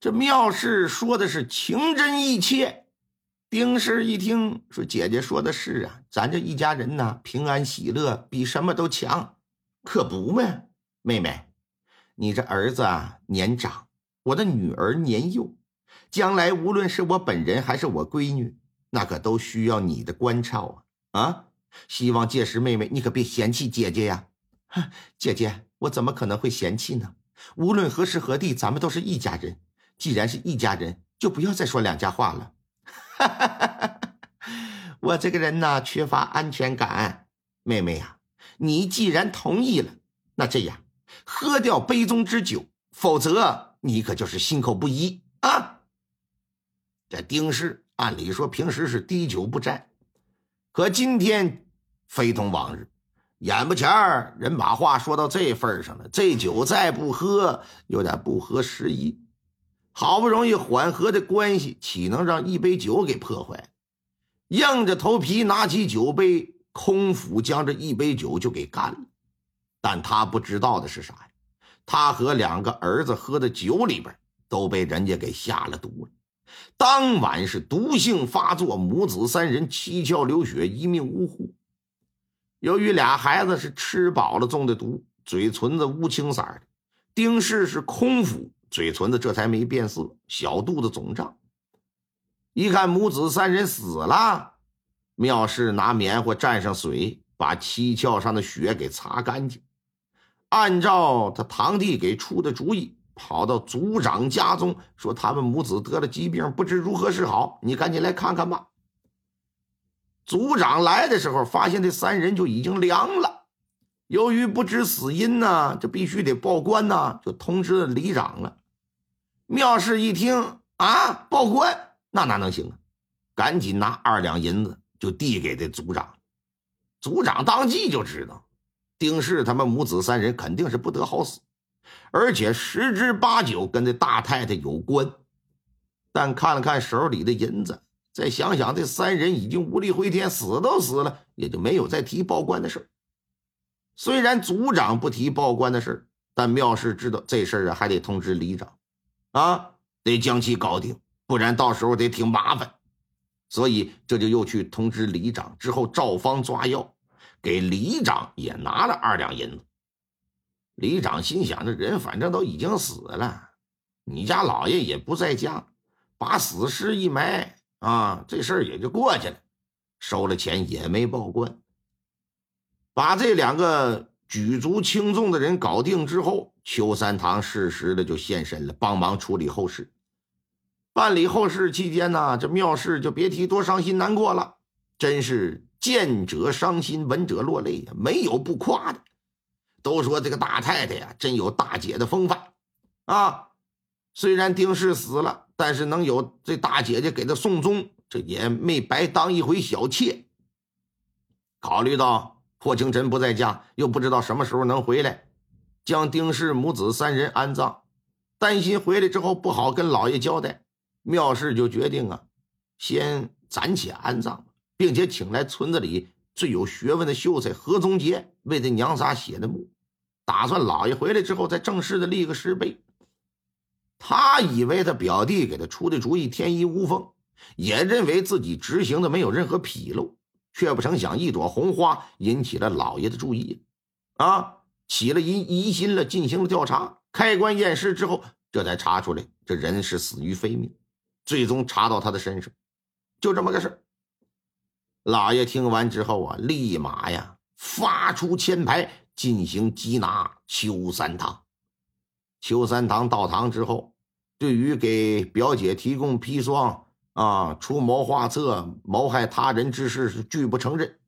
这妙氏说的是情真意切。丁氏一听说，姐姐说的是啊，咱这一家人呢，平安喜乐比什么都强，可不嘛？妹妹，你这儿子啊年长，我的女儿年幼，将来无论是我本人还是我闺女，那可都需要你的关照啊！啊，希望届时妹妹你可别嫌弃姐姐呀！姐姐，我怎么可能会嫌弃呢？无论何时何地，咱们都是一家人。既然是一家人，就不要再说两家话了。哈哈哈哈我这个人呢，缺乏安全感。妹妹呀，你既然同意了，那这样，喝掉杯中之酒，否则你可就是心口不一啊！这丁氏按理说平时是滴酒不沾，可今天非同往日，眼不前人把话说到这份上了，这酒再不喝，有点不合时宜。好不容易缓和的关系，岂能让一杯酒给破坏？硬着头皮拿起酒杯，空腹将这一杯酒就给干了。但他不知道的是啥呀？他和两个儿子喝的酒里边都被人家给下了毒了。当晚是毒性发作，母子三人七窍流血，一命呜呼。由于俩孩子是吃饱了中的毒，嘴唇子乌青色的，丁氏是空腹。嘴唇子这才没变色，小肚子肿胀。一看母子三人死了，妙氏拿棉花蘸上水，把七窍上的血给擦干净。按照他堂弟给出的主意，跑到族长家中，说他们母子得了疾病，不知如何是好，你赶紧来看看吧。族长来的时候，发现这三人就已经凉了。由于不知死因呢，这必须得报官呢，就通知了里长了。妙氏一听啊，报官那哪能行啊？赶紧拿二两银子就递给这族长。族长当即就知道，丁氏他们母子三人肯定是不得好死，而且十之八九跟这大太太有关。但看了看手里的银子，再想想这三人已经无力回天，死都死了，也就没有再提报官的事虽然族长不提报官的事但妙氏知道这事啊，还得通知里长。啊，得将其搞定，不然到时候得挺麻烦。所以这就又去通知里长，之后照方抓药，给里长也拿了二两银子。里长心想：这人反正都已经死了，你家老爷也不在家，把死尸一埋啊，这事儿也就过去了。收了钱也没报官，把这两个。举足轻重的人搞定之后，邱三堂适时的就现身了，帮忙处理后事。办理后事期间呢，这妙氏就别提多伤心难过了，真是见者伤心，闻者落泪呀，没有不夸的。都说这个大太太呀，真有大姐的风范啊。虽然丁氏死了，但是能有这大姐姐给她送终，这也没白当一回小妾。考虑到。霍清晨不在家，又不知道什么时候能回来，将丁氏母子三人安葬，担心回来之后不好跟老爷交代，妙氏就决定啊，先暂且安葬，并且请来村子里最有学问的秀才何宗杰为这娘仨写的墓，打算老爷回来之后再正式的立个石碑。他以为他表弟给他出的主意天衣无缝，也认为自己执行的没有任何纰漏。却不成想，一朵红花引起了老爷的注意，啊，起了疑疑心了，进行了调查，开棺验尸之后，这才查出来这人是死于非命，最终查到他的身上，就这么个事。老爷听完之后啊，立马呀发出签牌进行缉拿邱三堂。邱三堂到堂之后，对于给表姐提供砒霜。啊！出谋划策、谋害他人之事是拒不承认，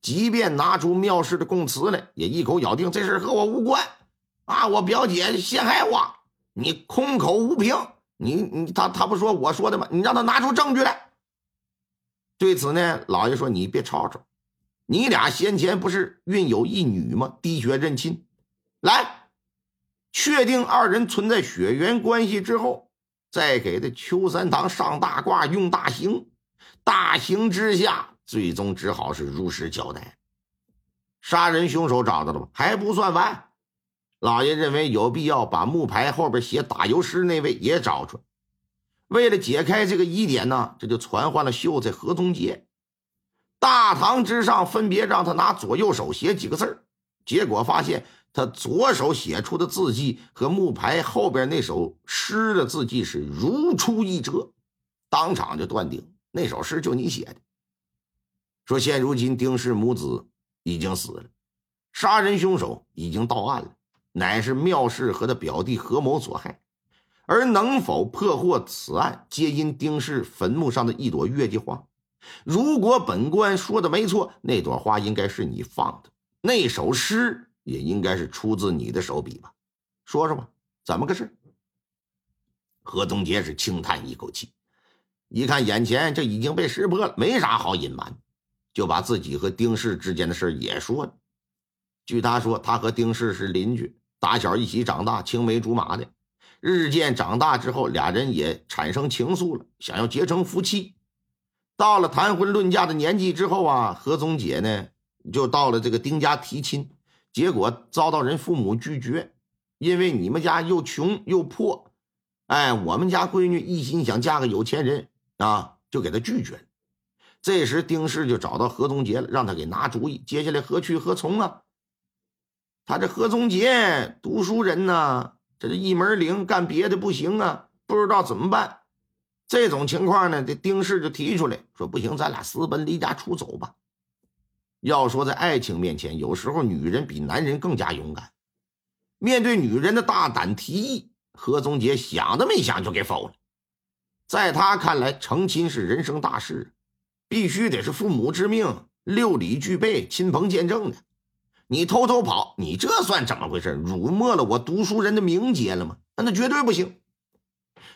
即便拿出妙氏的供词来，也一口咬定这事和我无关。啊！我表姐陷害我，你空口无凭，你你他他不说我说的吗？你让他拿出证据来。对此呢，老爷说你别吵吵，你俩先前不是孕有一女吗？滴血认亲，来，确定二人存在血缘关系之后。再给这邱三堂上大褂，用大刑，大刑之下，最终只好是如实交代。杀人凶手找到了吗？还不算完。老爷认为有必要把木牌后边写打油诗那位也找出来。为了解开这个疑点呢，这就传唤了秀才何宗杰。大堂之上，分别让他拿左右手写几个字结果发现他左手写出的字迹和木牌后边那首诗的字迹是如出一辙，当场就断定那首诗就你写的。说现如今丁氏母子已经死了，杀人凶手已经到案了，乃是妙氏和他表弟合谋所害。而能否破获此案，皆因丁氏坟墓上的一朵月季花。如果本官说的没错，那朵花应该是你放的，那首诗也应该是出自你的手笔吧？说说吧，怎么个事？何东杰是轻叹一口气，一看眼前这已经被识破了，没啥好隐瞒，就把自己和丁氏之间的事也说了。据他说，他和丁氏是邻居，打小一起长大，青梅竹马的。日渐长大之后，俩人也产生情愫了，想要结成夫妻。到了谈婚论嫁的年纪之后啊，何宗杰呢就到了这个丁家提亲，结果遭到人父母拒绝，因为你们家又穷又破，哎，我们家闺女一心想嫁个有钱人啊，就给他拒绝。这时丁氏就找到何宗杰了，让他给拿主意，接下来何去何从啊？他这何宗杰读书人呢？这是一门灵，干别的不行啊，不知道怎么办。这种情况呢，这丁氏就提出来说：“不行，咱俩私奔离家出走吧。”要说在爱情面前，有时候女人比男人更加勇敢。面对女人的大胆提议，何宗杰想都没想就给否了。在他看来，成亲是人生大事，必须得是父母之命、六礼具备、亲朋见证的。你偷偷跑，你这算怎么回事？辱没了我读书人的名节了吗？那绝对不行！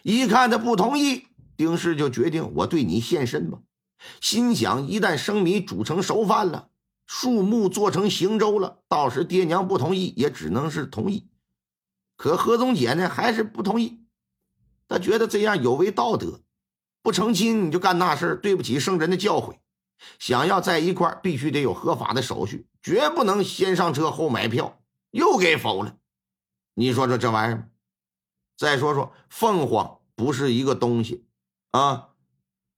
一看他不同意，丁氏就决定我对你献身吧。心想，一旦生米煮成熟饭了，树木做成行舟了，到时爹娘不同意，也只能是同意。可何宗杰呢，还是不同意。他觉得这样有违道德，不成亲你就干那事对不起圣人的教诲。想要在一块必须得有合法的手续，绝不能先上车后买票。又给否了，你说说这玩意儿？再说说凤凰不是一个东西啊，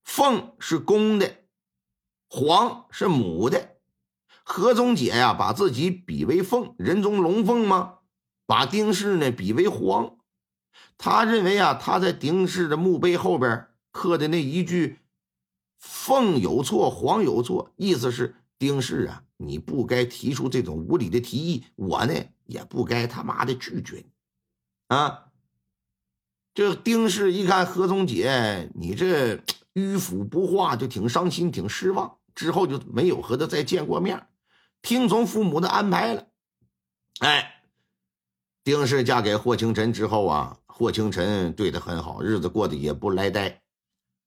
凤是公的，凰是母的。何宗杰呀，把自己比为凤，人中龙凤吗？把丁氏呢比为凰，他认为啊，他在丁氏的墓碑后边刻的那一句。凤有错，凰有错，意思是丁氏啊，你不该提出这种无理的提议，我呢也不该他妈的拒绝你啊。这丁氏一看何宗杰，你这迂腐不化，就挺伤心，挺失望，之后就没有和他再见过面，听从父母的安排了。哎，丁氏嫁给霍清晨之后啊，霍清晨对她很好，日子过得也不赖呆。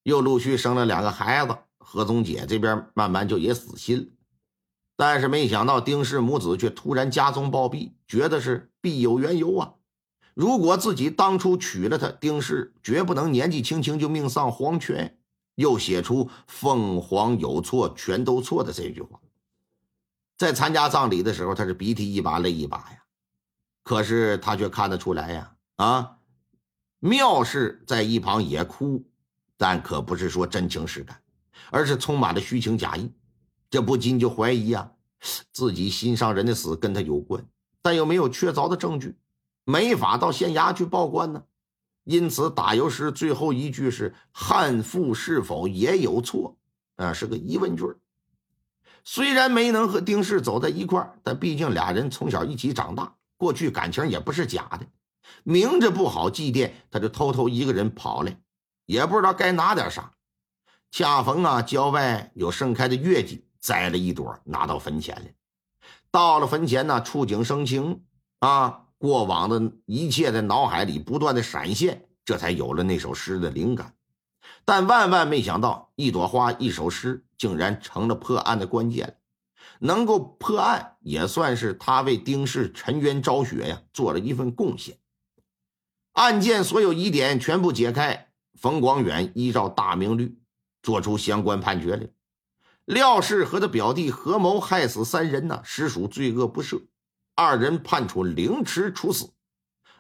又陆续生了两个孩子，何宗姐这边慢慢就也死心了。但是没想到丁氏母子却突然家中暴毙，觉得是必有缘由啊！如果自己当初娶了她，丁氏绝不能年纪轻轻就命丧黄泉。又写出“凤凰有错，全都错”的这句话。在参加葬礼的时候，他是鼻涕一把泪一把呀。可是他却看得出来呀，啊，妙氏在一旁也哭。但可不是说真情实感，而是充满了虚情假意，这不禁就怀疑呀，自己心上人的死跟他有关，但又没有确凿的证据，没法到县衙去报官呢。因此，打油诗最后一句是“汉妇是否也有错”，啊，是个疑问句。虽然没能和丁氏走在一块但毕竟俩人从小一起长大，过去感情也不是假的。明着不好祭奠，他就偷偷一个人跑来。也不知道该拿点啥，恰逢啊郊外有盛开的月季，摘了一朵拿到坟前来。到了坟前呢，触景生情啊，过往的一切在脑海里不断的闪现，这才有了那首诗的灵感。但万万没想到，一朵花一首诗竟然成了破案的关键。能够破案，也算是他为丁氏沉冤昭雪呀做了一份贡献。案件所有疑点全部解开。冯广远依照大明律作出相关判决了。廖氏和他表弟合谋害死三人呢，实属罪恶不赦。二人判处凌迟处死。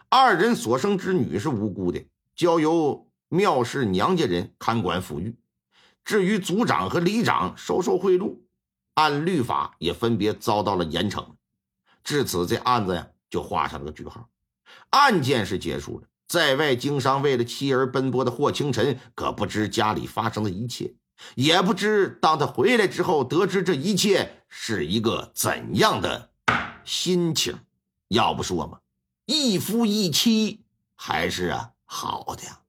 二人所生之女是无辜的，交由庙氏娘家人看管抚育。至于族长和里长收受贿赂，按律法也分别遭到了严惩。至此，这案子呀就画上了个句号。案件是结束了，在外经商为了妻儿奔波的霍清晨可不知家里发生的一切，也不知当他回来之后，得知这一切是一个怎样的心情。要不说嘛，一夫一妻还是啊好的呀。